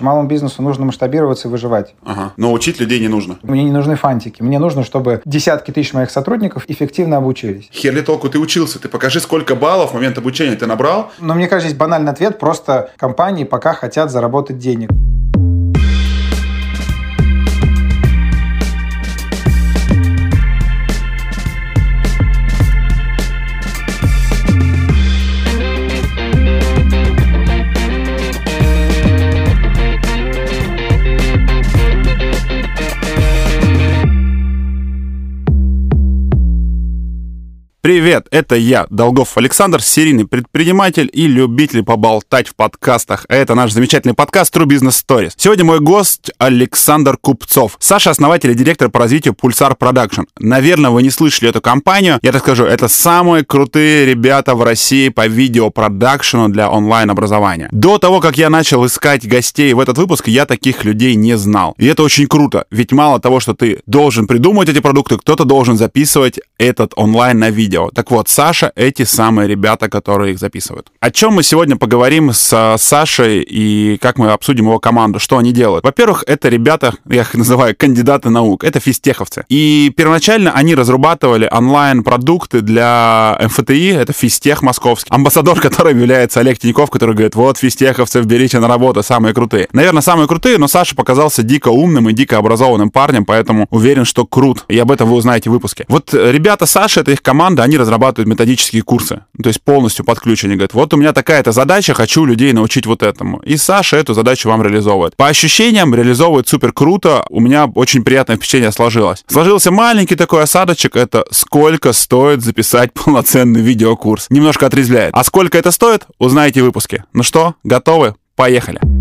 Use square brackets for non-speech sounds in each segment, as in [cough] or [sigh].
Малому бизнесу нужно масштабироваться и выживать. Ага. Но учить людей не нужно. Мне не нужны фантики. Мне нужно, чтобы десятки тысяч моих сотрудников эффективно обучились. Херли толку ты учился. Ты покажи, сколько баллов в момент обучения ты набрал. Но мне кажется, есть банальный ответ. Просто компании пока хотят заработать денег. Привет, это я, Долгов Александр, серийный предприниматель и любитель поболтать в подкастах. А это наш замечательный подкаст True Business Stories. Сегодня мой гость Александр Купцов. Саша основатель и директор по развитию Pulsar Production. Наверное, вы не слышали эту компанию. Я так скажу, это самые крутые ребята в России по видеопродакшену для онлайн-образования. До того, как я начал искать гостей в этот выпуск, я таких людей не знал. И это очень круто, ведь мало того, что ты должен придумать эти продукты, кто-то должен записывать этот онлайн на видео видео. Так вот, Саша — эти самые ребята, которые их записывают. О чем мы сегодня поговорим с Сашей и как мы обсудим его команду, что они делают. Во-первых, это ребята, я их называю кандидаты наук, это физтеховцы. И первоначально они разрабатывали онлайн-продукты для МФТИ, это физтех московский. Амбассадор, которым является Олег Тиньков, который говорит, вот физтеховцев берите на работу, самые крутые. Наверное, самые крутые, но Саша показался дико умным и дико образованным парнем, поэтому уверен, что крут. И об этом вы узнаете в выпуске. Вот ребята Саши, это их команда, они разрабатывают методические курсы, то есть полностью под ключ. Они говорят, вот у меня такая-то задача, хочу людей научить вот этому. И Саша эту задачу вам реализовывает. По ощущениям, реализовывает супер круто. У меня очень приятное впечатление сложилось. Сложился маленький такой осадочек, это сколько стоит записать [laughs] полноценный видеокурс. Немножко отрезвляет. А сколько это стоит, узнаете в выпуске. Ну что, готовы? Поехали!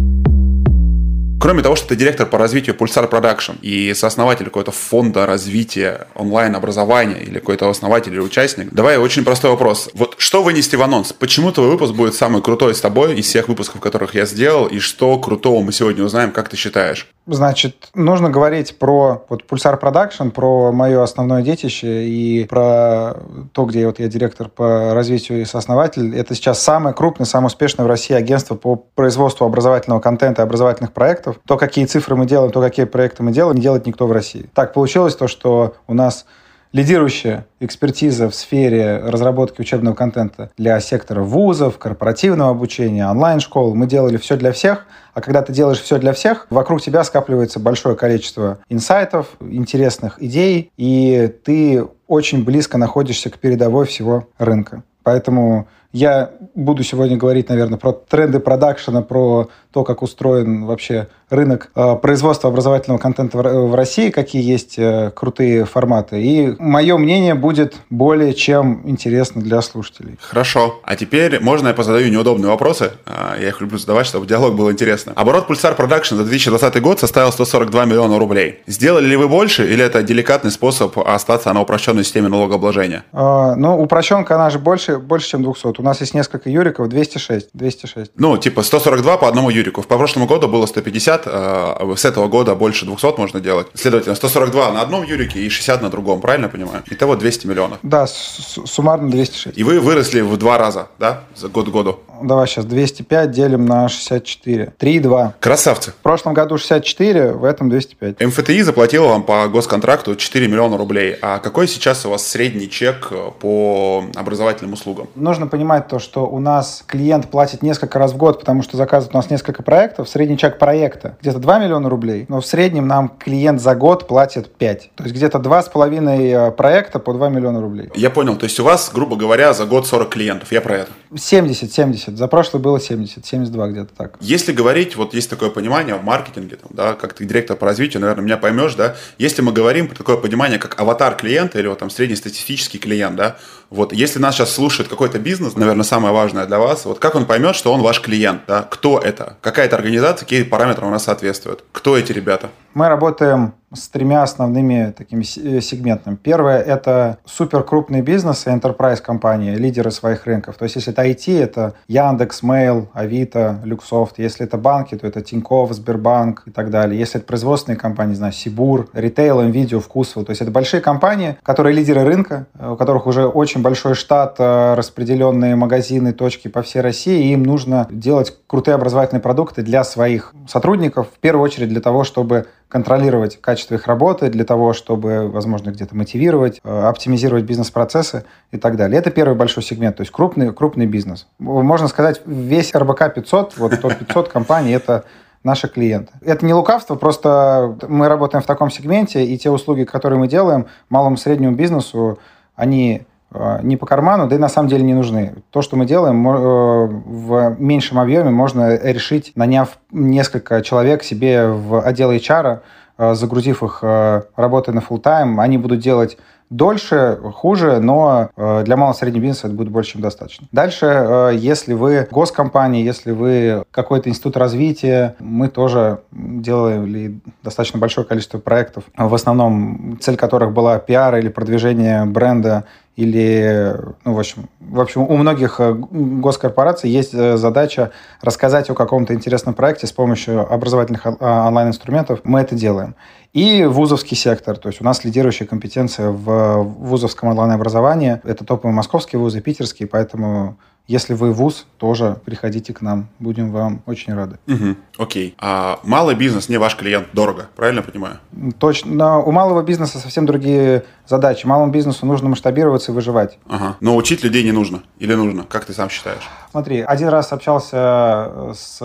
Кроме того, что ты директор по развитию Pulsar Production и сооснователь какого-то фонда развития онлайн-образования или какой-то основатель или участник, давай очень простой вопрос. Вот что вынести в анонс? Почему твой выпуск будет самый крутой с тобой из всех выпусков, которых я сделал, и что крутого мы сегодня узнаем, как ты считаешь? Значит, нужно говорить про вот Pulsar Production, про мое основное детище и про то, где вот я директор по развитию и сооснователь. Это сейчас самое крупное, самое успешное в России агентство по производству образовательного контента и образовательных проектов. То, какие цифры мы делаем, то, какие проекты мы делаем, не делает никто в России. Так получилось то, что у нас лидирующая экспертиза в сфере разработки учебного контента для сектора вузов, корпоративного обучения, онлайн-школ. Мы делали все для всех, а когда ты делаешь все для всех, вокруг тебя скапливается большое количество инсайтов, интересных идей, и ты очень близко находишься к передовой всего рынка. Поэтому я буду сегодня говорить, наверное, про тренды продакшена, про то, как устроен вообще рынок э, производства образовательного контента в России, какие есть э, крутые форматы. И мое мнение будет более чем интересно для слушателей. Хорошо. А теперь можно я позадаю неудобные вопросы? А, я их люблю задавать, чтобы диалог был интересно. Оборот Pulsar Production за 2020 год составил 142 миллиона рублей. Сделали ли вы больше или это деликатный способ остаться на упрощенной системе налогообложения? А, ну, упрощенка, она же больше, больше, чем 200. У нас есть несколько юриков, 206. 206. Ну, типа 142 по одному юрику. По прошлому году было 150 60, а с этого года больше 200 можно делать. Следовательно, 142 на одном Юрике и 60 на другом, правильно понимаю? Итого 200 миллионов. Да, суммарно 206. И вы выросли в два раза, да, за год к году? Давай сейчас 205 делим на 64. 3,2. Красавцы. В прошлом году 64, в этом 205. МФТИ заплатила вам по госконтракту 4 миллиона рублей. А какой сейчас у вас средний чек э, по образовательным услугам? Нужно понимать то, что у нас клиент платит несколько раз в год, потому что заказывает у нас несколько проектов. Средний чек проекта где-то 2 миллиона рублей, но в среднем нам клиент за год платит 5. То есть где-то 2,5 э, проекта по 2 миллиона рублей. Я понял. То есть у вас, грубо говоря, за год 40 клиентов. Я про это. 70, 70. За прошлый было 70, 72 где-то так. Если говорить, вот есть такое понимание в маркетинге, там, да, как ты директор по развитию, наверное, меня поймешь, да, если мы говорим про такое понимание, как аватар клиента или вот там среднестатистический клиент, да, вот если нас сейчас слушает какой-то бизнес, наверное, самое важное для вас, вот как он поймет, что он ваш клиент, да, кто это, какая-то организация, какие параметры у нас соответствуют, кто эти ребята? Мы работаем с тремя основными такими э, сегментами. Первое – это супер крупные бизнесы, enterprise компании, лидеры своих рынков. То есть, если это IT, это Яндекс, Mail, Авито, Люксофт. Если это банки, то это Тинькофф, Сбербанк и так далее. Если это производственные компании, не знаю, Сибур, ритейл, Nvidia, Вкусвилл. То есть, это большие компании, которые лидеры рынка, э, у которых уже очень очень большой штат, э, распределенные магазины, точки по всей России, и им нужно делать крутые образовательные продукты для своих сотрудников, в первую очередь для того, чтобы контролировать качество их работы, для того, чтобы, возможно, где-то мотивировать, э, оптимизировать бизнес-процессы и так далее. Это первый большой сегмент, то есть крупный, крупный бизнес. Можно сказать, весь РБК 500, вот топ-500 компаний, это наши клиенты. Это не лукавство, просто мы работаем в таком сегменте, и те услуги, которые мы делаем малому и среднему бизнесу, они не по карману, да и на самом деле не нужны. То, что мы делаем э, в меньшем объеме, можно решить, наняв несколько человек себе в отдел HR, э, загрузив их работой на full time они будут делать дольше, хуже, но э, для малого среднего бизнеса это будет больше, чем достаточно. Дальше, э, если вы госкомпания, если вы какой-то институт развития, мы тоже делали достаточно большое количество проектов, в основном цель которых была пиар или продвижение бренда или, ну, в общем, в общем, у многих э, госкорпораций есть задача рассказать о каком-то интересном проекте с помощью образовательных онлайн-инструментов. Мы это делаем. И вузовский сектор. То есть у нас лидирующая компетенция в вузовском онлайн-образовании. Это топовые московские вузы, питерские, поэтому если вы вуз, тоже приходите к нам. Будем вам очень рады. Угу, окей. А малый бизнес не ваш клиент дорого, правильно понимаю? Точно. Но у малого бизнеса совсем другие задачи. Малому бизнесу нужно масштабироваться и выживать. Ага. Но учить людей не нужно. Или нужно? Как ты сам считаешь? Смотри, один раз общался с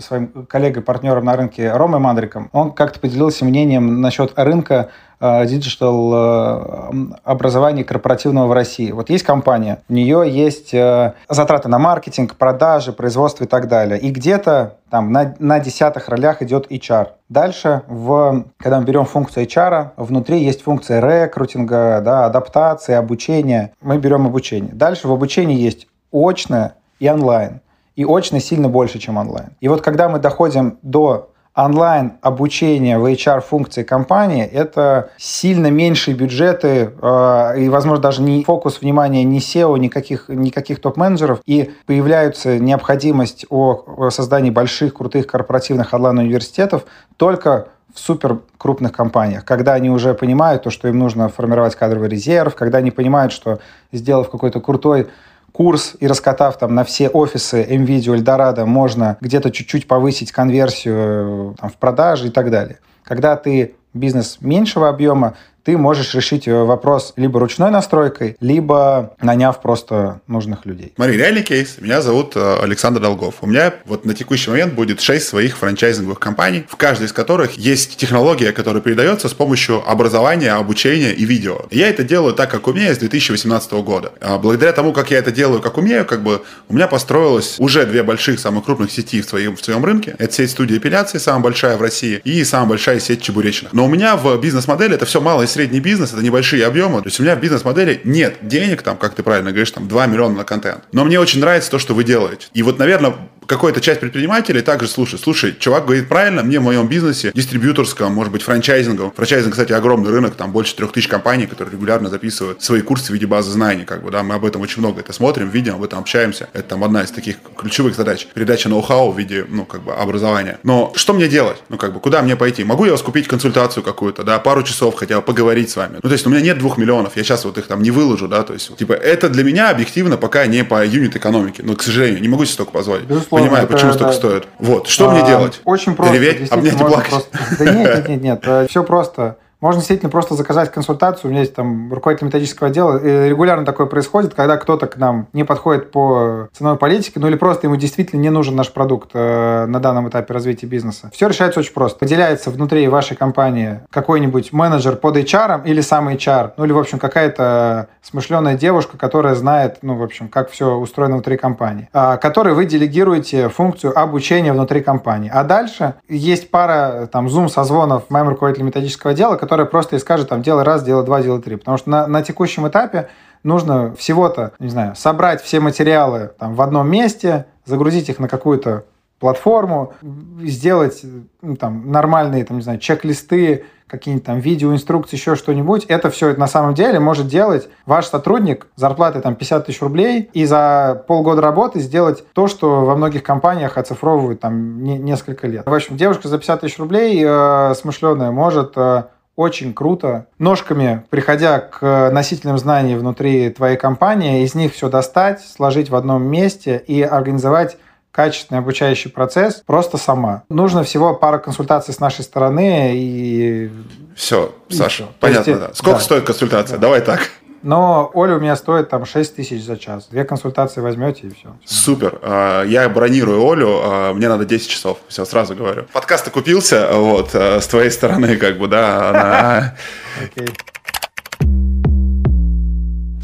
своим коллегой, партнером на рынке Ромой Мандриком. Он как-то поделился мнением насчет рынка Э, digital э, образования корпоративного в России. Вот есть компания, у нее есть э, затраты на маркетинг, продажи, производство и так далее. И где-то там на, на десятых ролях идет HR. Дальше, в, когда мы берем функцию HR, внутри есть функция рекрутинга, да, адаптации, обучения. Мы берем обучение. Дальше в обучении есть очное и онлайн. И очное сильно больше, чем онлайн. И вот когда мы доходим до онлайн обучение в HR-функции компании – это сильно меньшие бюджеты э, и, возможно, даже не фокус внимания ни SEO, никаких, никаких топ-менеджеров. И появляется необходимость о создании больших, крутых корпоративных онлайн-университетов только в супер крупных компаниях, когда они уже понимают то, что им нужно формировать кадровый резерв, когда они понимают, что сделав какой-то крутой курс и раскатав там на все офисы MVideo, Eldorado, можно где-то чуть-чуть повысить конверсию э, там, в продаже и так далее. Когда ты бизнес меньшего объема, ты можешь решить э, вопрос либо ручной настройкой, либо наняв просто нужных людей. Смотри, реальный кейс. Меня зовут э, Александр Долгов. У меня вот на текущий момент будет 6 своих франчайзинговых компаний, в каждой из которых есть технология, которая передается с помощью образования, обучения и видео. Я это делаю так, как умею, с 2018 года. А благодаря тому, как я это делаю, как умею, как бы у меня построилось уже две больших, самых крупных сети в своем, в своем рынке. Это сеть студии эпиляции, самая большая в России, и самая большая сеть чебуречных. Но у меня в бизнес-модели это все мало и средний бизнес, это небольшие объемы. То есть у меня в бизнес-модели нет денег, там, как ты правильно говоришь, там 2 миллиона на контент. Но мне очень нравится то, что вы делаете. И вот, наверное, какая-то часть предпринимателей также слушает. Слушай, чувак говорит правильно, мне в моем бизнесе, дистрибьюторском, может быть, франчайзинговом. Франчайзинг, кстати, огромный рынок, там больше трех тысяч компаний, которые регулярно записывают свои курсы в виде базы знаний, как бы, да, мы об этом очень много это смотрим, видим, об этом общаемся. Это там одна из таких ключевых задач. Передача ноу-хау в виде, ну, как бы, образования. Но что мне делать? Ну, как бы, куда мне пойти? Могу я вас купить консультацию какую-то, да, пару часов хотя бы поговорить с вами? Ну, то есть у меня нет двух миллионов, я сейчас вот их там не выложу, да, то есть, типа, это для меня объективно пока не по юнит экономике. Но, к сожалению, не могу себе столько позволить. Безусловно, Понимаю, почему столько стоит. Вот. Что а, мне делать? Очень просто. Реветь, обнять и плакать? Просто... Да нет, нет, нет, нет. Э, Все просто. Можно действительно просто заказать консультацию. У меня есть там руководитель методического отдела. И регулярно такое происходит, когда кто-то к нам не подходит по ценовой политике, ну или просто ему действительно не нужен наш продукт э, на данном этапе развития бизнеса. Все решается очень просто. Поделяется внутри вашей компании какой-нибудь менеджер под HR или сам HR, ну или, в общем, какая-то смышленая девушка, которая знает, ну, в общем, как все устроено внутри компании, э, которой вы делегируете функцию обучения внутри компании. А дальше есть пара там зум-созвонов моим руководителем методического отдела, которая просто и скажет, там, делай раз, делай два, делай три. Потому что на, на текущем этапе нужно всего-то, не знаю, собрать все материалы там, в одном месте, загрузить их на какую-то платформу, сделать ну, там, нормальные, там, не знаю, чек-листы, какие-нибудь там видеоинструкции, еще что-нибудь. Это все на самом деле может делать ваш сотрудник зарплатой там 50 тысяч рублей и за полгода работы сделать то, что во многих компаниях оцифровывают там не, несколько лет. В общем, девушка за 50 тысяч рублей э, смышленая может э, очень круто ножками, приходя к носителям знаний внутри твоей компании, из них все достать, сложить в одном месте и организовать качественный обучающий процесс просто сама. Нужно всего пара консультаций с нашей стороны и... Все, Саша, все. понятно, есть, да. Сколько да. стоит консультация? Да. Давай так. Но Оля у меня стоит там 6 тысяч за час. Две консультации возьмете и все. Супер. А, я бронирую Олю, а, мне надо 10 часов. Все, сразу говорю. Подкаст окупился, вот, а, с твоей стороны, как бы, да. [laughs] Окей.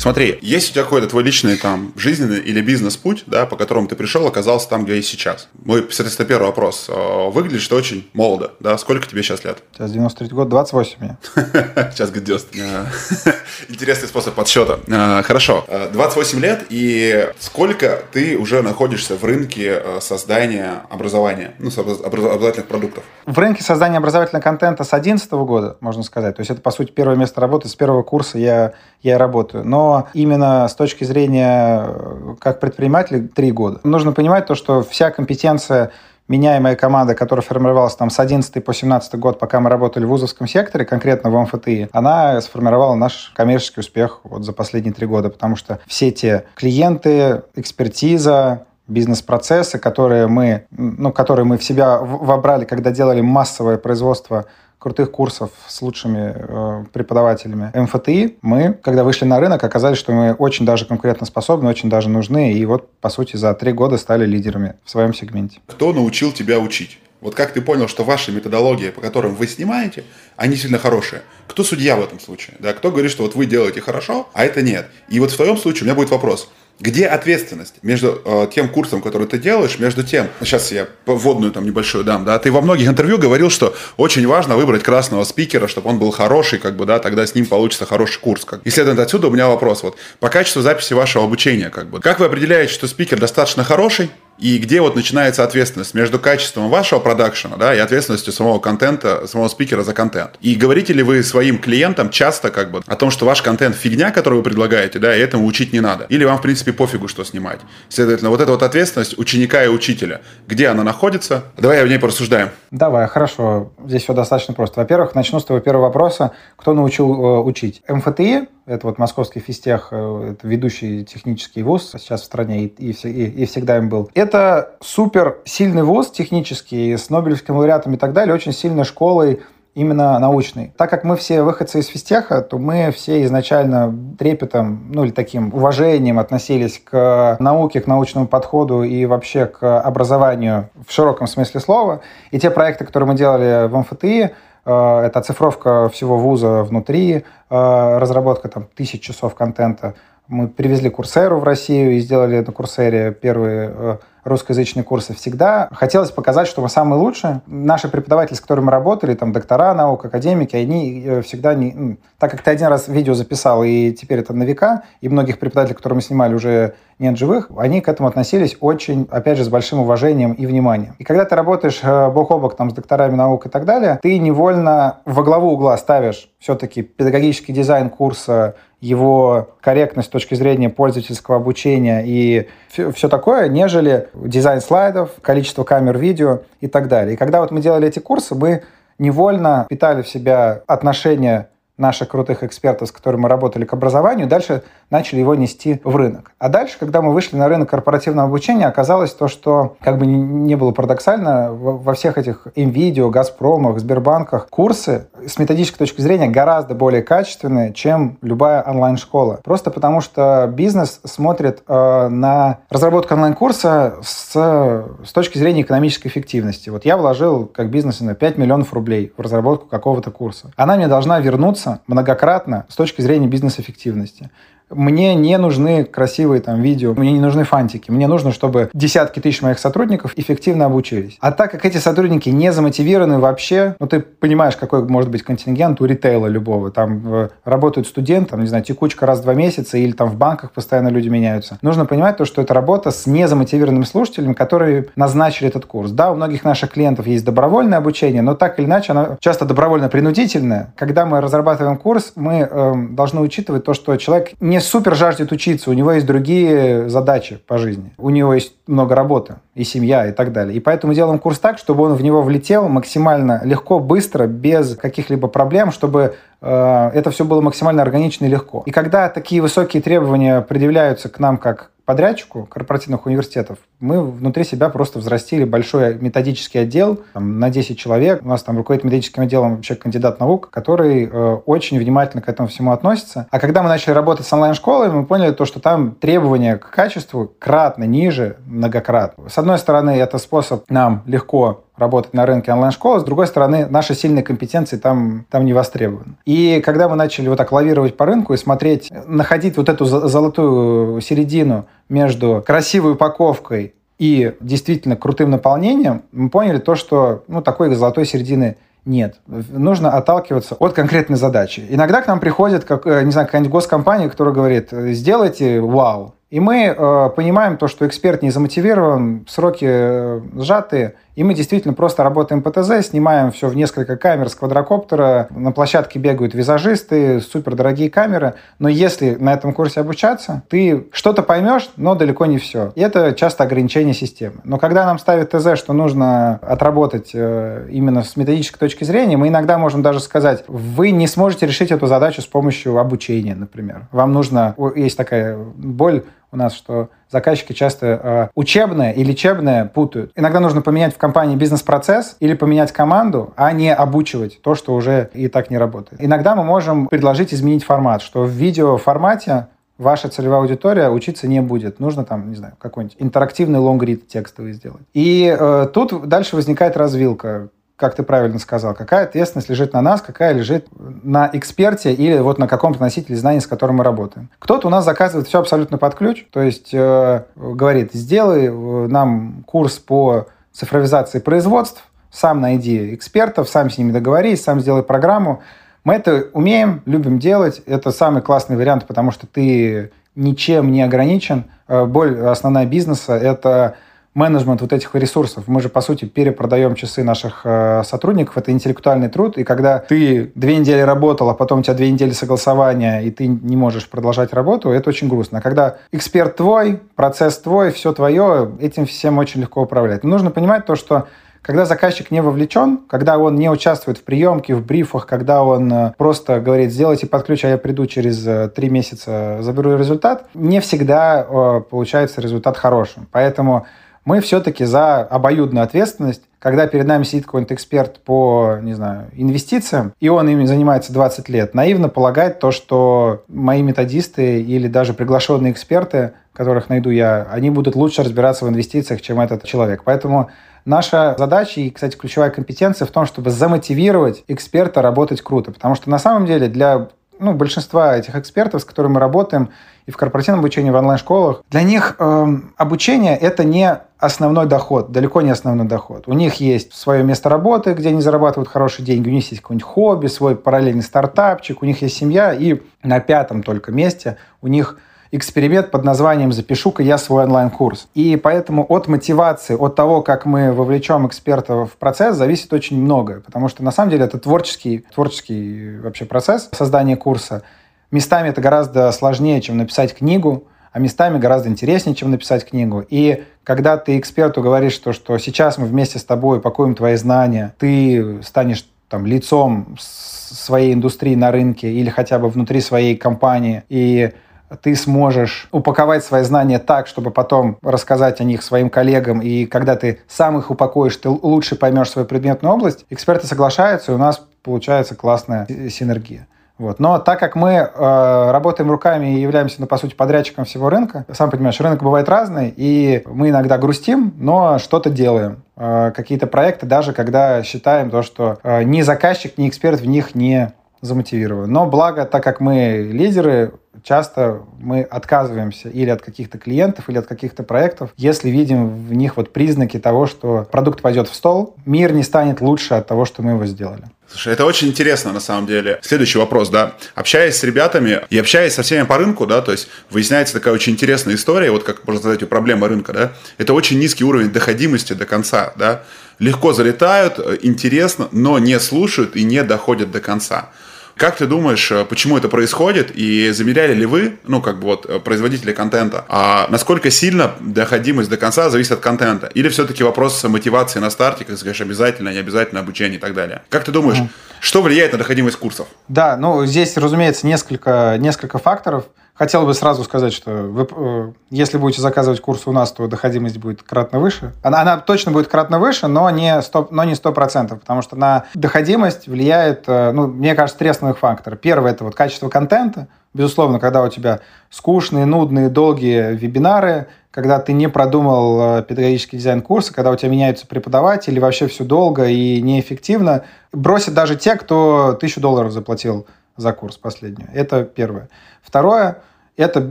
Смотри, есть у тебя какой-то твой личный там жизненный или бизнес-путь, да, по которому ты пришел, оказался там, где есть сейчас. Мой, соответственно, первый вопрос. А, выглядишь ты очень молодо, да? Сколько тебе сейчас лет? Сейчас 93 год, 28 мне. [laughs] Сейчас говорит 90. [laughs] Интересный способ подсчета. А, хорошо. 28 лет, и сколько ты уже находишься в рынке создания образования, ну, образовательных продуктов? В рынке создания образовательного контента с 2011 года, можно сказать. То есть это, по сути, первое место работы. С первого курса я, я работаю. Но именно с точки зрения э, как предпринимателя три года. Нужно понимать то, что вся компетенция меня и моей команды, которая формировалась там с 11 по 17 год, пока мы работали в вузовском секторе, конкретно в МФТИ, она сформировала наш коммерческий успех вот за последние три года, потому что все те клиенты, экспертиза, бизнес-процессы, которые мы, ну, которые мы в себя вобрали, когда делали массовое производство крутых курсов с лучшими э, преподавателями МФТИ, мы, когда вышли на рынок, оказались, что мы очень даже конкурентоспособны, очень даже нужны, и вот, по сути, за три года стали лидерами в своем сегменте. Кто научил тебя учить? Вот как ты понял, что ваши методологии, по которым вы снимаете, они сильно хорошие? Кто судья в этом случае? Да, кто говорит, что вот вы делаете хорошо, а это нет? И вот в твоем случае у меня будет вопрос – где ответственность между э, тем курсом, который ты делаешь, между тем, сейчас я вводную там небольшую дам, да, ты во многих интервью говорил, что очень важно выбрать красного спикера, чтобы он был хороший, как бы, да, тогда с ним получится хороший курс. Как. И следовательно, отсюда у меня вопрос, вот, по качеству записи вашего обучения, как бы, как вы определяете, что спикер достаточно хороший, и где вот начинается ответственность между качеством вашего продакшена да, и ответственностью самого контента, самого спикера за контент. И говорите ли вы своим клиентам часто как бы о том, что ваш контент фигня, который вы предлагаете, да, и этому учить не надо. Или вам, в принципе, пофигу, что снимать. Следовательно, вот эта вот ответственность ученика и учителя, где она находится, давай о ней порассуждаем. Давай, хорошо. Здесь все достаточно просто. Во-первых, начну с твоего первого вопроса. Кто научил э, учить? МФТИ это вот московский физтех, э, это ведущий технический вуз сейчас в стране и, и, и, и всегда им был. Это супер сильный вуз технический, с Нобелевским лауреатом и так далее, очень сильной школой именно научный. Так как мы все выходцы из физтеха, то мы все изначально трепетом, ну или таким уважением относились к науке, к научному подходу и вообще к образованию в широком смысле слова. И те проекты, которые мы делали в МФТИ, это оцифровка всего вуза внутри, э, разработка там тысяч часов контента. Мы привезли Курсеру в Россию и сделали на Курсере первые э, русскоязычные курсы всегда. Хотелось показать, что мы самые лучшие. Наши преподаватели, с которыми мы работали, там доктора наук, академики, они э, всегда не... Так как ты один раз видео записал, и теперь это на века, и многих преподавателей, которые мы снимали, уже нет живых, они к этому относились очень, опять же, с большим уважением и вниманием. И когда ты работаешь э, бок о бок там, с докторами наук и так далее, ты невольно во главу угла ставишь все-таки педагогический дизайн курса, его корректность с точки зрения пользовательского обучения и все такое, нежели дизайн слайдов, количество камер видео и так далее. И когда вот мы делали эти курсы, мы невольно питали в себя отношения наших крутых экспертов, с которыми мы работали к образованию, дальше начали его нести в рынок. А дальше, когда мы вышли на рынок корпоративного обучения, оказалось то, что, как бы не было парадоксально, во всех этих NVIDIA, Газпромах, Сбербанках курсы с методической точки зрения гораздо более качественные, чем любая онлайн-школа. Просто потому, что бизнес смотрит э, на разработку онлайн-курса с, с точки зрения экономической эффективности. Вот я вложил как бизнес на 5 миллионов рублей в разработку какого-то курса. Она мне должна вернуться многократно с точки зрения бизнес-эффективности. Мне не нужны красивые там видео, мне не нужны фантики. Мне нужно, чтобы десятки тысяч моих сотрудников эффективно обучились. А так как эти сотрудники не замотивированы вообще, ну ты понимаешь, какой может быть контингент у ритейла любого. Там э, работают студенты, не знаю, текучка раз в два месяца, или там в банках постоянно люди меняются. Нужно понимать то, что это работа с незамотивированными слушателями, которые назначили этот курс. Да, у многих наших клиентов есть добровольное обучение, но так или иначе оно часто добровольно-принудительное. Когда мы разрабатываем курс, мы э, должны учитывать то, что человек не супер жаждет учиться, у него есть другие задачи по жизни, у него есть много работы и семья и так далее. И поэтому делаем курс так, чтобы он в него влетел максимально легко, быстро, без каких-либо проблем, чтобы это все было максимально органично и легко. И когда такие высокие требования предъявляются к нам как подрядчику корпоративных университетов, мы внутри себя просто взрастили большой методический отдел там, на 10 человек. У нас там руководит методическим отделом вообще кандидат наук, который э, очень внимательно к этому всему относится. А когда мы начали работать с онлайн-школой, мы поняли то, что там требования к качеству кратно ниже, многократно. С одной стороны, это способ нам легко работать на рынке онлайн-школы, с другой стороны, наши сильные компетенции там, там не востребованы. И когда мы начали вот так лавировать по рынку и смотреть, находить вот эту золотую середину между красивой упаковкой и действительно крутым наполнением, мы поняли то, что ну, такой золотой середины нет. Нужно отталкиваться от конкретной задачи. Иногда к нам приходит, как, э, не знаю, какая-нибудь госкомпания, которая говорит, сделайте вау. И мы э, понимаем то, что эксперт не замотивирован, сроки э, сжатые, и мы действительно просто работаем по ТЗ, снимаем все в несколько камер с квадрокоптера, на площадке бегают визажисты, супер дорогие камеры, но если на этом курсе обучаться, ты что-то поймешь, но далеко не все. И это часто ограничение системы. Но когда нам ставят ТЗ, что нужно отработать э, именно с методической точки зрения, мы иногда можем даже сказать, вы не сможете решить эту задачу с помощью обучения, например. Вам нужно, есть такая боль у нас, что заказчики часто э, учебное и лечебное путают. Иногда нужно поменять в компании бизнес-процесс или поменять команду, а не обучивать то, что уже и так не работает. Иногда мы можем предложить изменить формат, что в видеоформате ваша целевая аудитория учиться не будет. Нужно там, не знаю, какой-нибудь интерактивный лонгрид текстовый сделать. И э, тут дальше возникает развилка как ты правильно сказал, какая ответственность лежит на нас, какая лежит на эксперте или вот на каком-то носителе знаний, с которым мы работаем. Кто-то у нас заказывает все абсолютно под ключ, то есть э, говорит, сделай э, нам курс по цифровизации производств, сам найди экспертов, сам с ними договорись, сам сделай программу. Мы это умеем, любим делать. Это самый классный вариант, потому что ты ничем не ограничен. Э, боль основная бизнеса – это менеджмент вот этих ресурсов. Мы же, по сути, перепродаем часы наших э, сотрудников. Это интеллектуальный труд. И когда ты две недели работал, а потом у тебя две недели согласования, и ты не можешь продолжать работу, это очень грустно. Когда эксперт твой, процесс твой, все твое, этим всем очень легко управлять. Но нужно понимать то, что когда заказчик не вовлечен, когда он не участвует в приемке, в брифах, когда он э, просто говорит, сделайте под а я приду через э, три месяца, заберу результат, не всегда э, получается результат хорошим. Поэтому мы все-таки за обоюдную ответственность, когда перед нами сидит какой-нибудь эксперт по, не знаю, инвестициям, и он ими занимается 20 лет, наивно полагать то, что мои методисты или даже приглашенные эксперты, которых найду я, они будут лучше разбираться в инвестициях, чем этот человек. Поэтому Наша задача и, кстати, ключевая компетенция в том, чтобы замотивировать эксперта работать круто. Потому что на самом деле для ну, большинства этих экспертов, с которыми мы работаем, и в корпоративном обучении, в онлайн-школах, для них э, обучение – это не основной доход, далеко не основной доход. У них есть свое место работы, где они зарабатывают хорошие деньги, у них есть какое-нибудь хобби, свой параллельный стартапчик, у них есть семья, и на пятом только месте у них эксперимент под названием «Запишу-ка я свой онлайн-курс». И поэтому от мотивации, от того, как мы вовлечем экспертов в процесс, зависит очень многое. Потому что на самом деле это творческий, творческий вообще процесс создания курса. Местами это гораздо сложнее, чем написать книгу, а местами гораздо интереснее, чем написать книгу. И когда ты эксперту говоришь, что, что сейчас мы вместе с тобой упакуем твои знания, ты станешь там, лицом своей индустрии на рынке или хотя бы внутри своей компании, и ты сможешь упаковать свои знания так, чтобы потом рассказать о них своим коллегам, и когда ты сам их упакуешь, ты лучше поймешь свою предметную область, эксперты соглашаются, и у нас получается классная синергия. Вот. Но так как мы э, работаем руками и являемся, ну, по сути, подрядчиком всего рынка, сам понимаешь, рынок бывает разный, и мы иногда грустим, но что-то делаем. Э, какие-то проекты, даже когда считаем то, что э, ни заказчик, ни эксперт в них не замотивирован. Но благо, так как мы лидеры, часто мы отказываемся или от каких-то клиентов, или от каких-то проектов, если видим в них вот признаки того, что продукт пойдет в стол, мир не станет лучше от того, что мы его сделали. Слушай, это очень интересно на самом деле. Следующий вопрос, да. Общаясь с ребятами и общаясь со всеми по рынку, да, то есть выясняется такая очень интересная история, вот как можно сказать, проблема рынка, да, это очень низкий уровень доходимости до конца, да. Легко залетают, интересно, но не слушают и не доходят до конца. Как ты думаешь, э, почему это происходит? И замеряли ли вы, ну, как бы вот, э, производители контента, а насколько сильно доходимость до конца зависит от контента? Или все-таки вопрос мотивации на старте, как сказать, обязательно, не обязательно обучение и так далее? Как ты думаешь, угу. что влияет на доходимость курсов? Да, ну, здесь, разумеется, несколько, несколько факторов. Хотел бы сразу сказать, что вы, э, если будете заказывать курс у нас, то доходимость будет кратно выше. Она, она точно будет кратно выше, но не, 100, но не 100%, потому что на доходимость влияет, э, ну, мне кажется, три основных фактора. Первый – это вот качество контента. Безусловно, когда у тебя скучные, нудные, долгие вебинары, когда ты не продумал э, педагогический дизайн курса, когда у тебя меняются преподаватели, вообще все долго и неэффективно, бросят даже те, кто тысячу долларов заплатил за курс последний. Это первое. Второе – это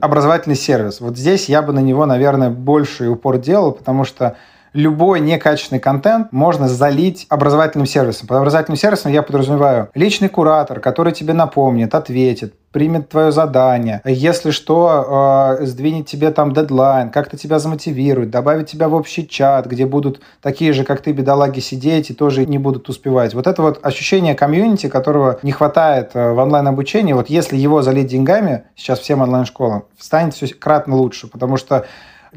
образовательный сервис. Вот здесь я бы на него, наверное, больше упор делал, потому что любой некачественный контент можно залить образовательным сервисом. Под образовательным сервисом я подразумеваю личный куратор, который тебе напомнит, ответит, примет твое задание, если что, э, сдвинет тебе там дедлайн, как-то тебя замотивирует, добавит тебя в общий чат, где будут такие же, как ты, бедолаги, сидеть и тоже не будут успевать. Вот это вот ощущение комьюнити, которого не хватает э, в онлайн-обучении, вот если его залить деньгами, сейчас всем онлайн-школам, станет все кратно лучше, потому что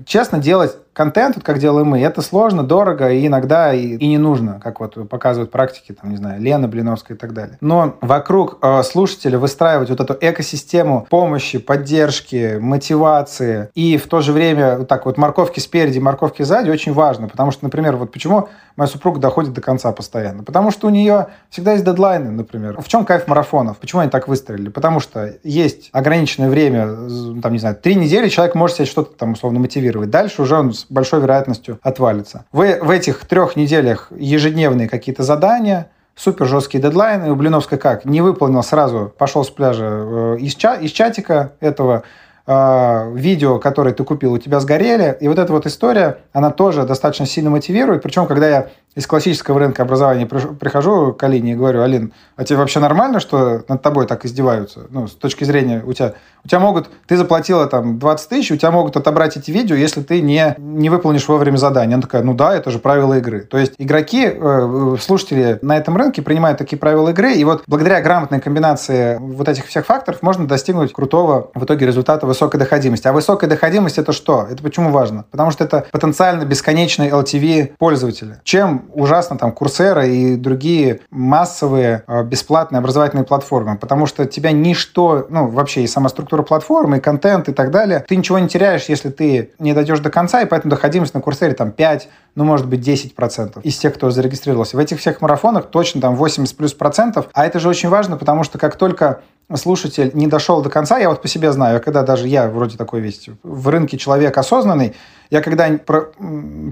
честно делать контент, вот как делаем мы, это сложно, дорого и иногда и, и не нужно, как вот показывают практики, там, не знаю, Лена Блиновская и так далее. Но вокруг э, слушателя выстраивать вот эту экосистему помощи, поддержки, мотивации и в то же время вот так вот морковки спереди, морковки сзади очень важно, потому что, например, вот почему моя супруга доходит до конца постоянно? Потому что у нее всегда есть дедлайны, например. В чем кайф марафонов? Почему они так выстрелили? Потому что есть ограниченное время, там, не знаю, три недели человек может себе что-то там условно мотивировать. Дальше уже он большой вероятностью отвалится. Вы в этих трех неделях ежедневные какие-то задания, супер жесткие дедлайны. У Блиновской как? Не выполнил сразу, пошел с пляжа э, из, ча из чатика этого, э, видео, которые ты купил, у тебя сгорели. И вот эта вот история, она тоже достаточно сильно мотивирует. Причем, когда я из классического рынка образования прихожу к Алине и говорю, Алин, а тебе вообще нормально, что над тобой так издеваются? Ну, с точки зрения, у тебя, у тебя могут, ты заплатила там 20 тысяч, у тебя могут отобрать эти видео, если ты не, не выполнишь вовремя задание. Она такая, ну да, это же правила игры. То есть игроки, э, слушатели на этом рынке принимают такие правила игры, и вот благодаря грамотной комбинации вот этих всех факторов можно достигнуть крутого в итоге результата высокой доходимости. А высокая доходимость это что? Это почему важно? Потому что это потенциально бесконечный LTV пользователя. Чем ужасно там Курсера и другие массовые э, бесплатные образовательные платформы, потому что тебя ничто, ну, вообще и сама структура платформы, и контент, и так далее, ты ничего не теряешь, если ты не дойдешь до конца, и поэтому доходимость на Курсере там 5, ну, может быть, 10% из тех, кто зарегистрировался. В этих всех марафонах точно там 80 плюс процентов, а это же очень важно, потому что как только слушатель не дошел до конца, я вот по себе знаю, когда даже я вроде такой весь в рынке человек осознанный, я когда про,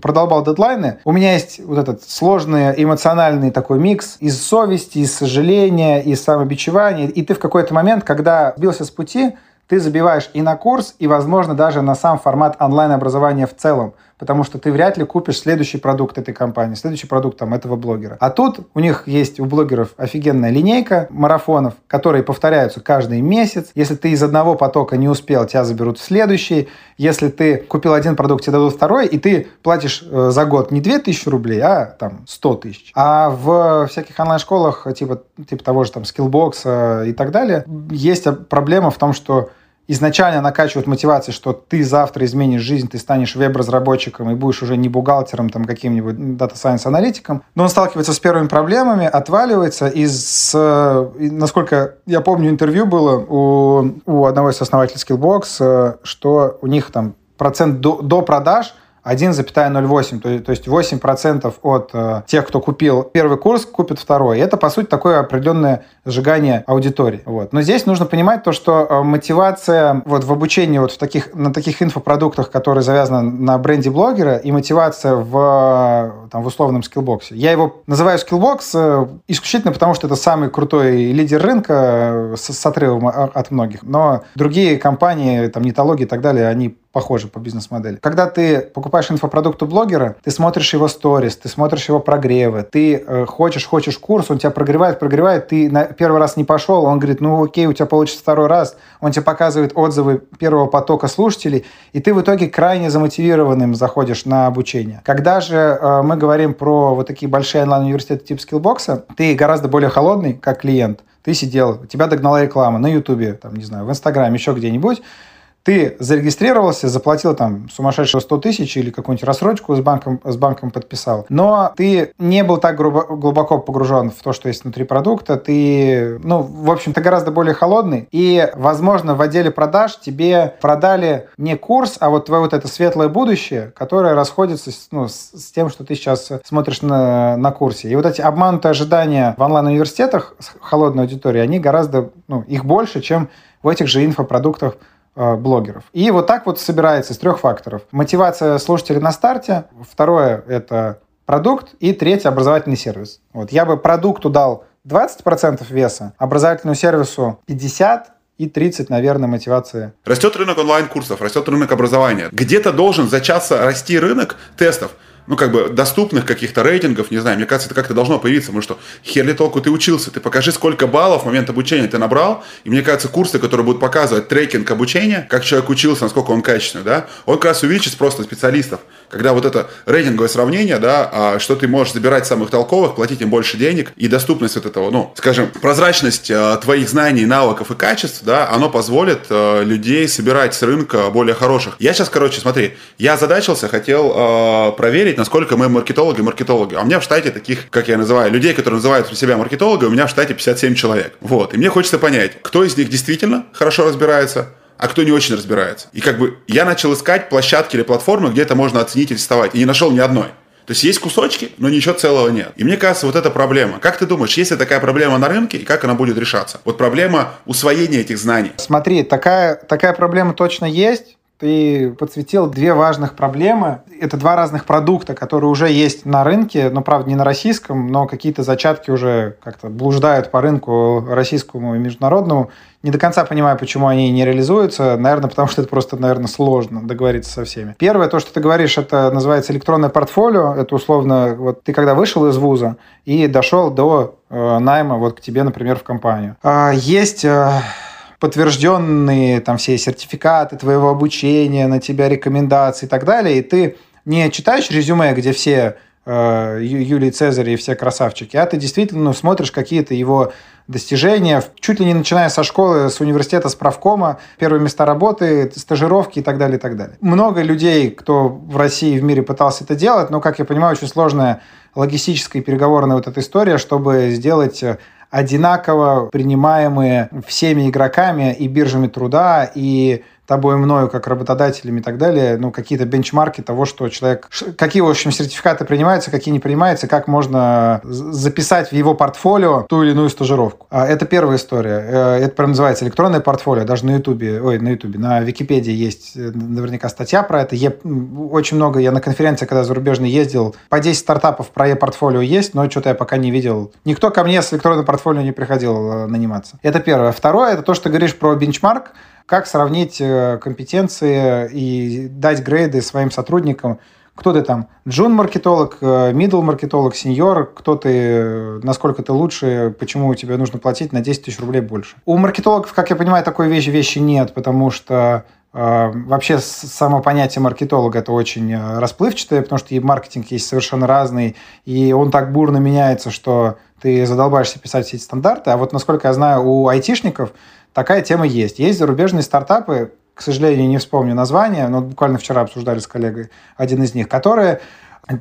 продолбал дедлайны, у меня есть вот этот сложный эмоциональный такой микс из совести, из сожаления, из самобичевания, и ты в какой-то момент, когда сбился с пути, ты забиваешь и на курс, и, возможно, даже на сам формат онлайн-образования в целом потому что ты вряд ли купишь следующий продукт этой компании, следующий продукт там этого блогера. А тут у них есть у блогеров офигенная линейка марафонов, которые повторяются каждый месяц. Если ты из одного потока не успел, тебя заберут в следующий. Если ты купил один продукт, тебе дадут второй, и ты платишь э, за год не 2000 рублей, а там 100 тысяч. А в всяких онлайн-школах, типа, типа того же там Skillbox и так далее, есть проблема в том, что изначально накачивают мотивацией, что ты завтра изменишь жизнь, ты станешь веб-разработчиком и будешь уже не бухгалтером, там каким-нибудь data science аналитиком. Но он сталкивается с первыми проблемами, отваливается. Из, насколько я помню, интервью было у, у одного из основателей Skillbox, э, что у них там процент до, до продаж 1,08, то, то есть 8% от э, тех, кто купил первый курс, купит второй. И это, по сути, такое определенное сжигание аудитории. Вот. Но здесь нужно понимать то, что э, мотивация вот в обучении вот в таких, на таких инфопродуктах, которые завязаны на бренде блогера, и мотивация в, там, в условном Skillbox е. Я его называю Skillbox э, исключительно потому, что это самый крутой лидер рынка э, с, с отрывом от многих. Но другие компании, там, нетологии и так далее, они похожи по бизнес-модели. Когда ты покупаешь инфопродукт у блогера, ты смотришь его сторис, ты смотришь его прогревы, ты э, хочешь, хочешь курс, он тебя прогревает, прогревает, ты на первый раз не пошел, он говорит, ну окей, у тебя получится второй раз, он тебе показывает отзывы первого потока слушателей, и ты в итоге крайне замотивированным заходишь на обучение. Когда же э, мы говорим про вот такие большие онлайн-университеты типа Skillbox, ты гораздо более холодный, как клиент, ты сидел, тебя догнала реклама на Ютубе, там, не знаю, в Инстаграме, еще где-нибудь, ты зарегистрировался, заплатил там сумасшедшие 100 тысяч или какую-нибудь рассрочку с банком, с банком подписал, но ты не был так грубо, глубоко погружен в то, что есть внутри продукта, ты, ну, в общем-то, гораздо более холодный, и, возможно, в отделе продаж тебе продали не курс, а вот твое вот это светлое будущее, которое расходится ну, с, с тем, что ты сейчас смотришь на, на курсе. И вот эти обманутые ожидания в онлайн-университетах с холодной аудиторией, они гораздо, ну, их больше, чем в этих же инфопродуктах блогеров. И вот так вот собирается из трех факторов. Мотивация слушателей на старте, второе – это продукт, и третье – образовательный сервис. Вот я бы продукту дал 20% веса, образовательному сервису 50%, и 30, наверное, мотивации. Растет рынок онлайн-курсов, растет рынок образования. Где-то должен зачаться расти рынок тестов ну, как бы, доступных каких-то рейтингов, не знаю, мне кажется, это как-то должно появиться, потому что хер ли толку ты учился, ты покажи, сколько баллов в момент обучения ты набрал, и мне кажется, курсы, которые будут показывать трекинг обучения, как человек учился, насколько он качественный, да, он как раз увеличит просто специалистов, когда вот это рейтинговое сравнение, да, а что ты можешь забирать самых толковых, платить им больше денег, и доступность вот этого, ну, скажем, прозрачность э, твоих знаний, навыков и качеств, да, оно позволит э, людей собирать с рынка более хороших. Я сейчас, короче, смотри, я задачился, хотел э, проверить, насколько мы маркетологи, маркетологи. А у меня в штате таких, как я называю, людей, которые называют себя маркетологами, у меня в штате 57 человек. Вот. И мне хочется понять, кто из них действительно хорошо разбирается, а кто не очень разбирается. И как бы я начал искать площадки или платформы, где это можно оценить и тестовать, и не нашел ни одной. То есть есть кусочки, но ничего целого нет. И мне кажется, вот эта проблема. Как ты думаешь, есть ли такая проблема на рынке и как она будет решаться? Вот проблема усвоения этих знаний. Смотри, такая, такая проблема точно есть. Ты подсветил две важных проблемы. Это два разных продукта, которые уже есть на рынке, но, правда, не на российском, но какие-то зачатки уже как-то блуждают по рынку российскому и международному. Не до конца понимаю, почему они не реализуются. Наверное, потому что это просто, наверное, сложно договориться со всеми. Первое, то, что ты говоришь, это называется электронное портфолио. Это условно, вот ты когда вышел из вуза и дошел до э, найма вот к тебе, например, в компанию. А, есть... Э, подтвержденные там все сертификаты твоего обучения, на тебя рекомендации и так далее, и ты не читаешь резюме, где все э, Юлий Цезарь и все красавчики, а ты действительно ну, смотришь какие-то его достижения, чуть ли не начиная со школы, с университета, с правкома, первые места работы, стажировки и так далее, и так далее. Много людей, кто в России и в мире пытался это делать, но, как я понимаю, очень сложная логистическая и переговорная вот эта история, чтобы сделать одинаково принимаемые всеми игроками и биржами труда, и тобой, мною, как работодателями и так далее, ну, какие-то бенчмарки того, что человек... Какие, в общем, сертификаты принимаются, какие не принимаются, как можно записать в его портфолио ту или иную стажировку. А, это первая история. Э, это прям называется электронное портфолио. Даже на Ютубе, ой, на Ютубе, на Википедии есть э, наверняка статья про это. Я, очень много, я на конференции, когда зарубежный ездил, по 10 стартапов про e-портфолио есть, но что-то я пока не видел. Никто ко мне с электронным портфолио не приходил э, наниматься. Это первое. Второе, это то, что ты говоришь про бенчмарк как сравнить э, компетенции и дать грейды своим сотрудникам, кто ты там, джун-маркетолог, middle маркетолог, сеньор, кто ты, насколько ты лучше, почему тебе нужно платить на 10 тысяч рублей больше. У маркетологов, как я понимаю, такой вещи, вещи нет, потому что э, вообще само понятие маркетолога это очень э, расплывчатое, потому что и маркетинг есть совершенно разный, и он так бурно меняется, что ты задолбаешься писать все эти стандарты. А вот, насколько я знаю, у айтишников такая тема есть. Есть зарубежные стартапы, к сожалению, не вспомню название, но буквально вчера обсуждали с коллегой один из них, которые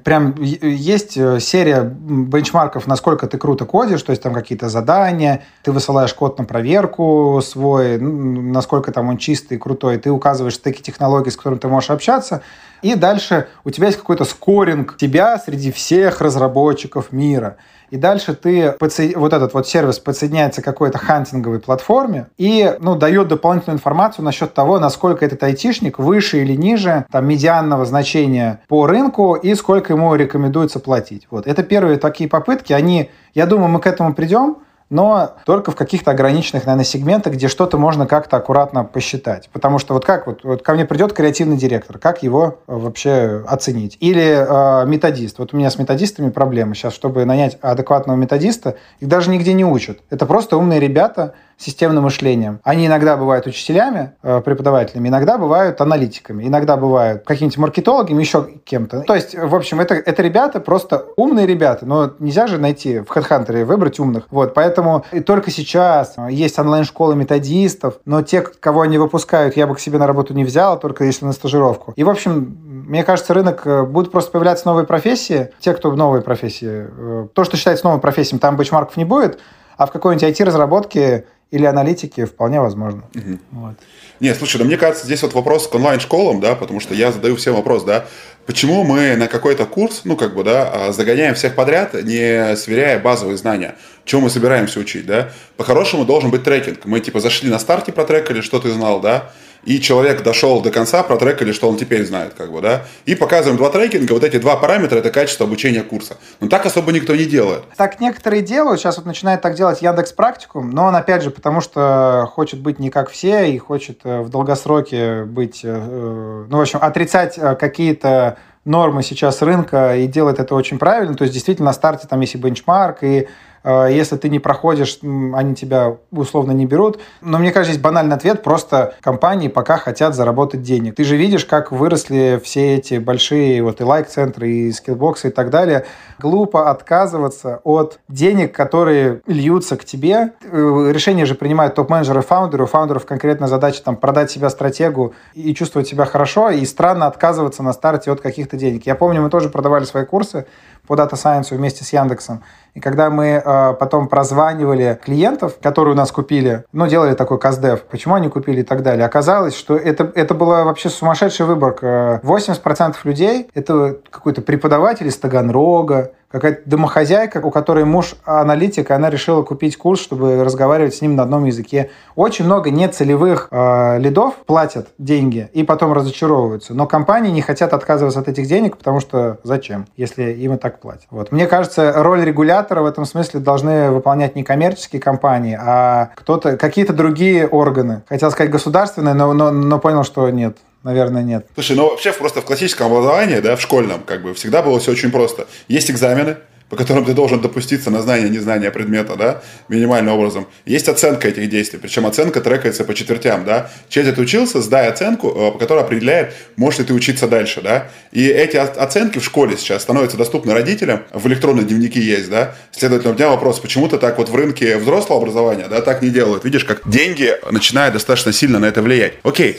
прям есть э, серия бенчмарков, насколько ты круто кодишь, то есть там какие-то задания, ты высылаешь код на проверку свой, насколько там он чистый, крутой, ты указываешь стеки технологий, с которыми ты можешь общаться, и дальше у тебя есть какой-то скоринг тебя среди всех разработчиков мира и дальше ты вот этот вот сервис подсоединяется к какой-то хантинговой платформе и ну, дает дополнительную информацию насчет того, насколько этот айтишник выше или ниже там, медианного значения по рынку и сколько ему рекомендуется платить. Вот. Это первые такие попытки, они, я думаю, мы к этому придем, но только в каких-то ограниченных, наверное, сегментах, где что-то можно как-то аккуратно посчитать. Потому что вот как вот, вот ко мне придет креативный директор, как его э, вообще оценить? Или э, методист. Вот у меня с методистами проблемы сейчас, чтобы нанять адекватного методиста, их даже нигде не учат. Это просто умные ребята, системным мышлением. Они иногда бывают учителями, э, преподавателями, иногда бывают аналитиками, иногда бывают какими-нибудь маркетологами, еще кем-то. То есть, в общем, это, это ребята просто умные ребята, но нельзя же найти в HeadHunter выбрать умных. Вот, поэтому и только сейчас есть онлайн-школы методистов, но те, кого они выпускают, я бы к себе на работу не взял, только если на стажировку. И, в общем, мне кажется, рынок э, будет просто появляться новые профессии. Те, кто в новые профессии. Э, то, что считается новым профессией, там бэчмарков не будет, а в какой-нибудь IT-разработке или аналитике вполне возможно. Угу. Вот. Нет, слушай, да мне кажется, здесь вот вопрос к онлайн-школам, да, потому что я задаю всем вопрос, да, почему мы на какой-то курс, ну, как бы, да, а, загоняем всех подряд, не сверяя базовые знания, чего мы собираемся учить, да. По-хорошему должен быть трекинг. Мы, типа, зашли на старте, протрекали, что ты знал, да, и человек дошел до конца, протрекали, что он теперь знает, как бы, да, и показываем два трекинга, вот эти два параметра – это качество обучения курса. Но так особо никто не делает. Так некоторые делают, сейчас вот начинает так делать Яндекс Практикум, но он, опять же, потому что хочет быть не как все и хочет э, в долгосроке быть, э, э, ну, в общем, отрицать какие-то нормы сейчас рынка и делает это очень правильно. То есть, действительно, на старте там есть и бенчмарк, и если ты не проходишь, они тебя условно не берут. Но мне кажется, есть банальный ответ. Просто компании пока хотят заработать денег. Ты же видишь, как выросли все эти большие вот и лайк-центры, и скиллбоксы и так далее. Глупо отказываться от денег, которые льются к тебе. Э, решение же принимают топ-менеджеры, фаундеры. У фаундеров конкретная задача там продать себя стратегу и чувствовать себя хорошо. И странно отказываться на старте от каких-то денег. Я помню, мы тоже продавали свои курсы по Data Science вместе с Яндексом. И когда мы э, потом прозванивали клиентов, которые у нас купили, ну, делали такой каздев, почему они купили и так далее, оказалось, что это, это была вообще сумасшедшая выборка. 80% людей — это какой-то преподаватель из Таганрога, какая-то домохозяйка, у которой муж аналитик, и она решила купить курс, чтобы разговаривать с ним на одном языке. Очень много нецелевых э, лидов платят деньги и потом разочаровываются. Но компании не хотят отказываться от этих денег, потому что зачем, если им и так платят. Вот. Мне кажется, роль регулятора в этом смысле должны выполнять не коммерческие компании, а кто-то, какие-то другие органы. Хотел сказать государственные, но, но, но понял, что нет. Наверное, нет. Слушай, ну вообще просто в классическом образовании, да, в школьном, как бы всегда было все очень просто. Есть экзамены, по которым ты должен допуститься на знание, незнание предмета, да, минимальным образом. Есть оценка этих действий, причем оценка трекается по четвертям, да. Через ты учился, сдай оценку, э, по которой определяет, можешь ли ты учиться дальше, да. И эти оценки в школе сейчас становятся доступны родителям, в электронные дневники есть, да. Следовательно, у меня вопрос, почему-то так вот в рынке взрослого образования, да, так не делают. Видишь, как деньги начинают достаточно сильно на это влиять. Окей.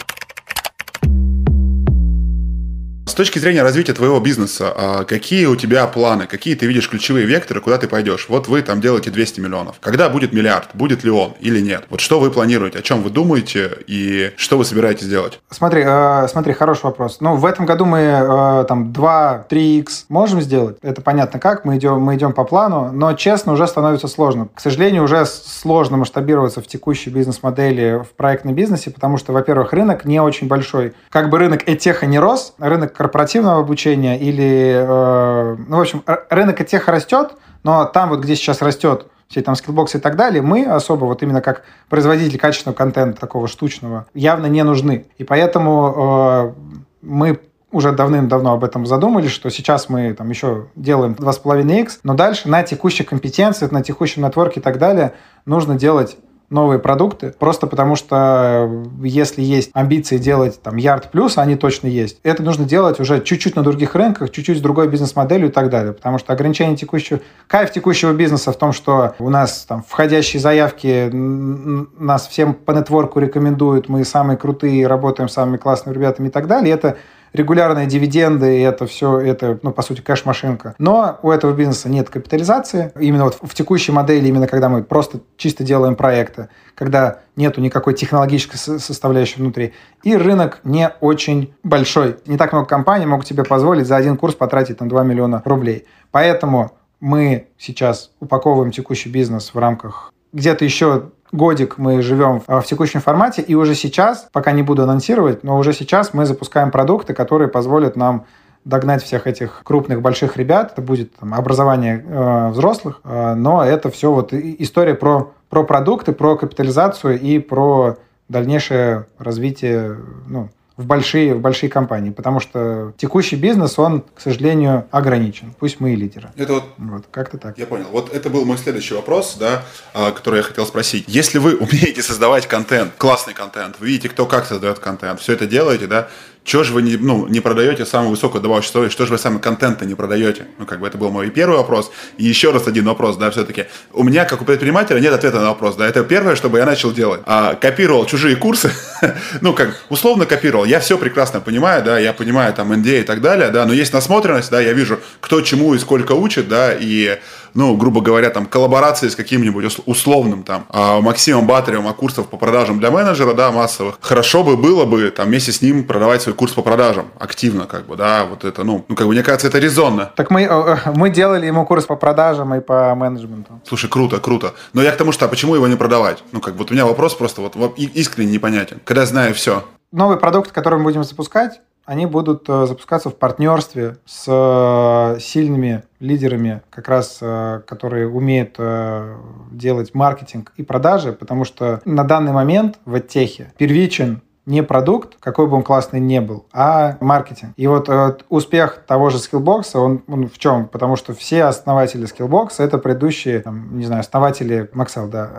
С точки зрения развития твоего бизнеса, а какие у тебя планы, какие ты видишь ключевые векторы, куда ты пойдешь? Вот вы там делаете 200 миллионов. Когда будет миллиард? Будет ли он или нет? Вот что вы планируете, о чем вы думаете и что вы собираетесь делать? Смотри, э, смотри, хороший вопрос. Ну, в этом году мы э, там 2-3x можем сделать. Это понятно как, мы идем, мы идем по плану, но честно, уже становится сложно. К сожалению, уже сложно масштабироваться в текущей бизнес-модели в проектном бизнесе, потому что, во-первых, рынок не очень большой. Как бы рынок этеха не рос, рынок корпоративного обучения или, э, ну, в общем, рынок тех растет, но там вот, где сейчас растет все там скиллбоксы и так далее, мы особо вот именно как производитель качественного контента такого штучного явно не нужны. И поэтому э, мы уже давным-давно об этом задумались, что сейчас мы там еще делаем 2,5x, но дальше на текущих компетенциях, на текущем нетворке и так далее нужно делать новые продукты, просто потому что э, если есть амбиции делать там ярд плюс, они точно есть, это нужно делать уже чуть-чуть на других рынках, чуть-чуть с другой бизнес-моделью и так далее, потому что ограничение текущего, кайф текущего бизнеса в том, что у нас там входящие заявки, нас всем по нетворку рекомендуют, мы самые крутые, работаем с самыми классными ребятами и так далее, это регулярные дивиденды, и это все, это, ну, по сути, кэш-машинка. Но у этого бизнеса нет капитализации. Именно вот в текущей модели, именно когда мы просто чисто делаем проекты, когда нету никакой технологической составляющей внутри. И рынок не очень большой. Не так много компаний могут себе позволить за один курс потратить там 2 миллиона рублей. Поэтому мы сейчас упаковываем текущий бизнес в рамках где-то еще годик мы живем в текущем формате, и уже сейчас, пока не буду анонсировать, но уже сейчас мы запускаем продукты, которые позволят нам догнать всех этих крупных больших ребят. Это будет там, образование э, взрослых, э, но это все вот история про, про продукты, про капитализацию и про дальнейшее развитие ну, в большие, в большие компании, потому что текущий бизнес, он, к сожалению, ограничен. Пусть мы и лидеры. Это вот, вот как-то так. Я понял. Вот это был мой следующий вопрос, да, а, который я хотел спросить. Если вы [laughs] умеете создавать контент, классный контент, вы видите, кто как создает контент, все это делаете, да, чего же вы не, ну, не продаете самую высокую добавочную стоимость, что же вы сами контента не продаете? Ну, как бы это был мой первый вопрос. И еще раз один вопрос, да, все-таки. У меня, как у предпринимателя, нет ответа на вопрос, да, это первое, что бы я начал делать. А, копировал чужие курсы, [laughs] ну, как, условно копировал. Я все прекрасно понимаю, да, я понимаю там NDA и так далее, да, но есть насмотренность, да, я вижу, кто чему и сколько учит, да, и ну, грубо говоря, там, коллаборации с каким-нибудь условным там а, Максимом Батаревым о курсах по продажам для менеджера, да, массовых, хорошо бы было бы там вместе с ним продавать свой курс по продажам активно, как бы, да, вот это, ну, ну как бы, мне кажется, это резонно. Так мы, э, э, мы делали ему курс по продажам и по менеджменту. Слушай, круто, круто. Но я к тому, что, а почему его не продавать? Ну, как, вот у меня вопрос просто вот искренне непонятен. Когда знаю все. Новый продукт, который мы будем запускать, они будут э, запускаться в партнерстве с э, сильными лидерами, как раз э, которые умеют делать маркетинг и продажи, потому что на данный момент в оттехе первичен не продукт, какой бы он классный не был, а маркетинг. И вот э, успех того же Skillbox, он, он в чем? Потому что все основатели Skillbox это предыдущие, там, не знаю, основатели Maxell, да,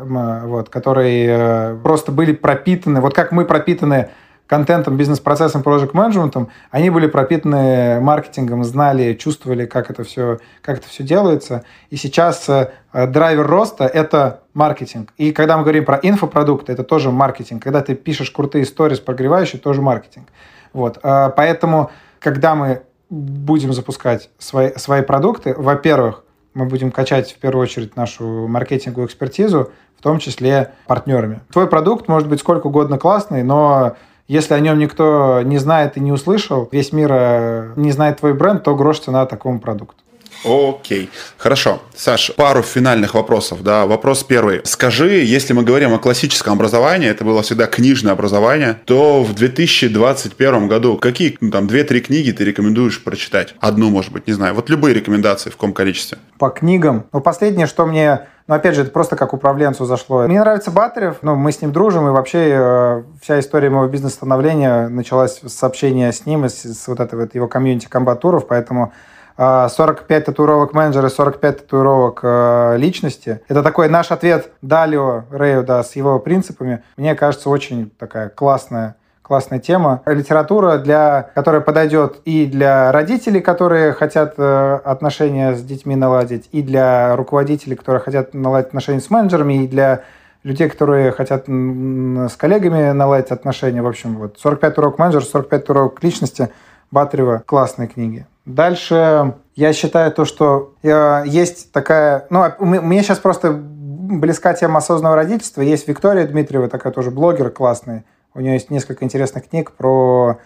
вот, которые э, просто были пропитаны, вот как мы пропитаны контентом, бизнес-процессом, проект менеджментом они были пропитаны маркетингом, знали, чувствовали, как это все, как это все делается. И сейчас э, драйвер роста – это маркетинг. И когда мы говорим про инфопродукты, это тоже маркетинг. Когда ты пишешь крутые истории, прогревающие, тоже маркетинг. Вот. Э, поэтому, когда мы будем запускать свои, свои продукты, во-первых, мы будем качать в первую очередь нашу маркетинговую экспертизу, в том числе партнерами. Твой продукт может быть сколько угодно классный, но если о нем никто не знает и не услышал, весь мир э, не знает твой бренд, то грош цена такому продукту. Окей, хорошо. Саш, пару финальных вопросов. Да, вопрос первый. Скажи, если мы говорим о классическом образовании, это было всегда книжное образование, то в 2021 году какие ну, там две-три книги ты рекомендуешь прочитать? Одну, может быть, не знаю. Вот любые рекомендации в каком количестве? По книгам. Ну, последнее, что мне но опять же, это просто как управленцу зашло. Мне нравится Батарев, ну, мы с ним дружим, и вообще э, вся история моего бизнес-становления началась с сообщения с ним, с, с вот этой вот его комьюнити комбатуров, поэтому 45 э, татуировок менеджера, 45 татуировок э, личности. Это такой наш ответ Далио Рэю, да, с его принципами. Мне кажется, очень такая классная классная тема. Литература, для, которая подойдет и для родителей, которые хотят э, отношения с детьми наладить, и для руководителей, которые хотят наладить отношения с менеджерами, и для людей, которые хотят с коллегами наладить отношения. В общем, вот 45 урок менеджер, 45 урок личности Батарева. Классные книги. Дальше я считаю то, что э, есть такая... Ну, а мне сейчас просто близка тема осознанного родительства. Есть Виктория Дмитриева, такая тоже блогер классный. У нее есть несколько интересных книг про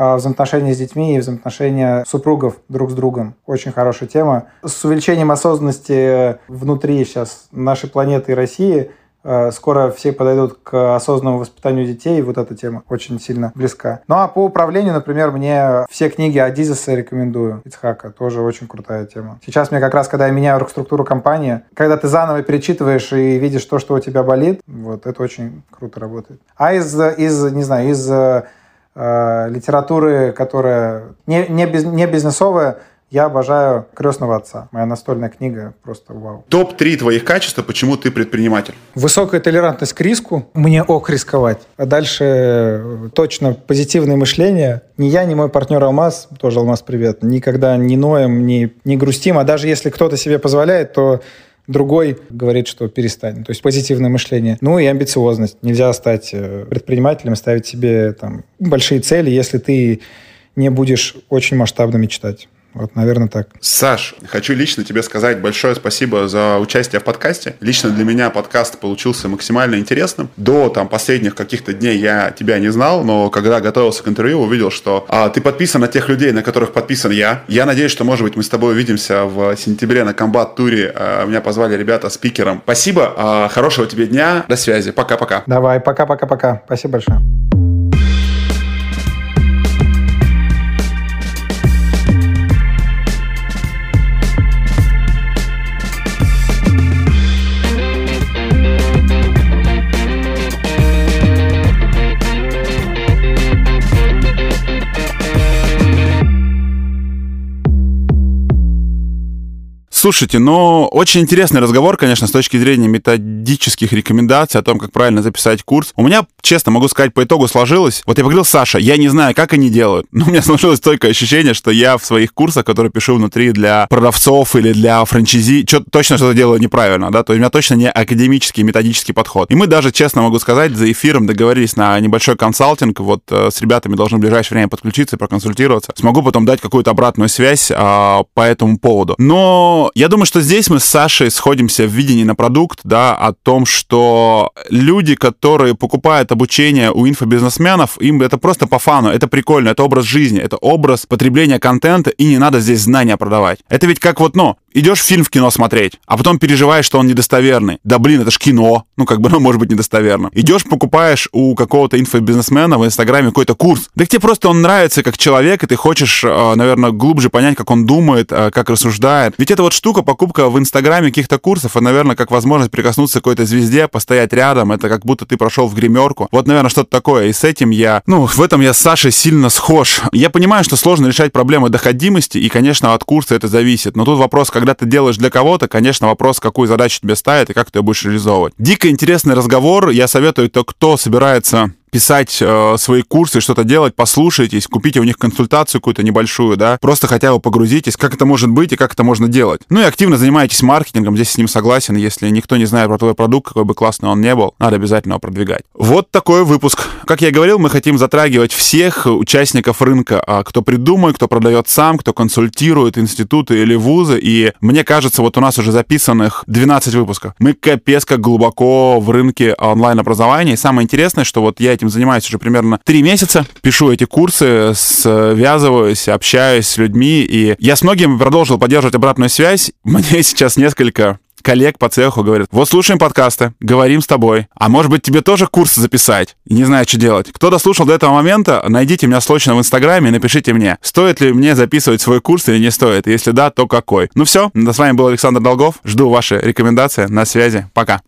а, взаимоотношения с детьми и взаимоотношения супругов друг с другом. Очень хорошая тема. С увеличением осознанности внутри сейчас нашей планеты и России скоро все подойдут к осознанному воспитанию детей, и вот эта тема очень сильно близка. Ну а по управлению, например, мне все книги Адизеса рекомендую, Ицхака, тоже очень крутая тема. Сейчас мне как раз, когда я меняю структуру компании, когда ты заново перечитываешь и видишь то, что у тебя болит, вот это очень круто работает. А из, из не знаю, из э, литературы, которая не, не, без, не бизнесовая, я обожаю «Крестного отца». Моя настольная книга просто вау. Топ-3 твоих качества, почему ты предприниматель? Высокая толерантность к риску. Мне ок рисковать. А дальше э, точно позитивное мышление. Ни я, ни мой партнер Алмаз, тоже Алмаз, привет, никогда не ноем, не, не грустим. А даже если кто-то себе позволяет, то другой говорит, что перестань. То есть позитивное мышление. Ну и амбициозность. Нельзя стать э, предпринимателем, ставить себе там большие цели, если ты не будешь очень масштабно мечтать. Вот, наверное, так. Саш, хочу лично тебе сказать большое спасибо за участие в подкасте. Лично для меня подкаст получился максимально интересным. До там последних каких-то дней я тебя не знал, но когда готовился к интервью, увидел, что а, ты подписан на тех людей, на которых подписан я. Я надеюсь, что, может быть, мы с тобой увидимся в сентябре на комбат-туре. А, меня позвали ребята спикером. Спасибо, а, хорошего тебе дня, до связи, пока-пока. Давай, пока-пока-пока. Спасибо большое. Слушайте, ну, очень интересный разговор, конечно, с точки зрения методических рекомендаций о том, как правильно записать курс. У меня, честно могу сказать, по итогу сложилось. Вот я поговорил с Сашей, я не знаю, как они делают, но у меня [laughs] сложилось только ощущение, что я в своих курсах, которые пишу внутри для продавцов или для франчайзи, что точно что-то делаю неправильно, да, то есть у меня точно не академический методический подход. И мы даже, честно могу сказать, за эфиром договорились на небольшой консалтинг, вот э, с ребятами должны в ближайшее время подключиться и проконсультироваться. Смогу потом дать какую-то обратную связь а, по этому поводу. Но я думаю, что здесь мы с Сашей сходимся в видении на продукт, да, о том, что люди, которые покупают обучение у инфобизнесменов, им это просто по фану, это прикольно, это образ жизни, это образ потребления контента, и не надо здесь знания продавать. Это ведь как вот, ну, идешь фильм в кино смотреть, а потом переживаешь, что он недостоверный. Да блин, это ж кино. Ну, как бы, ну, [laughs] может быть, недостоверно. Идешь, покупаешь у какого-то инфобизнесмена в Инстаграме какой-то курс. Да тебе просто он нравится как человек, и ты хочешь, э, наверное, глубже понять, как он думает, э, как рассуждает. Ведь эта вот штука, покупка в Инстаграме каких-то курсов, это, наверное, как возможность прикоснуться к какой-то звезде, постоять рядом. Это как будто ты прошел в гримерку. Вот, наверное, что-то такое. И с этим я, ну, в этом я с Сашей сильно схож. Я понимаю, что сложно решать проблемы доходимости, и, конечно, от курса это зависит. Но тут вопрос, когда ты делаешь для кого-то, конечно, вопрос, какую задачу тебе ставят и как ты ее будешь реализовывать. Дико интересный разговор. Я советую, то, кто собирается писать э, свои курсы, что-то делать, послушайтесь, купите у них консультацию какую-то небольшую, да, просто хотя бы погрузитесь, как это может быть и как это можно делать. Ну и активно занимайтесь маркетингом, здесь с ним согласен, если никто не знает про твой продукт, какой бы классный он не был, надо обязательно его продвигать. Вот такой выпуск. Как я говорил, мы хотим затрагивать всех участников рынка, а кто придумает, кто продает сам, кто консультирует институты или вузы, и мне кажется, вот у нас уже записанных 12 выпусков. Мы капец как глубоко в рынке онлайн-образования, и самое интересное, что вот я этим занимаюсь уже примерно три месяца, пишу эти курсы, связываюсь, общаюсь с людьми, и я с многими продолжил поддерживать обратную связь. [laughs] Мне сейчас несколько коллег по цеху говорят, вот слушаем подкасты, говорим с тобой, а может быть тебе тоже курсы записать? Не знаю, что делать. Кто дослушал до этого момента, найдите меня срочно в Инстаграме и напишите мне, стоит ли мне записывать свой курс или не стоит, если да, то какой. Ну все, с вами был Александр Долгов, жду ваши рекомендации, на связи, пока.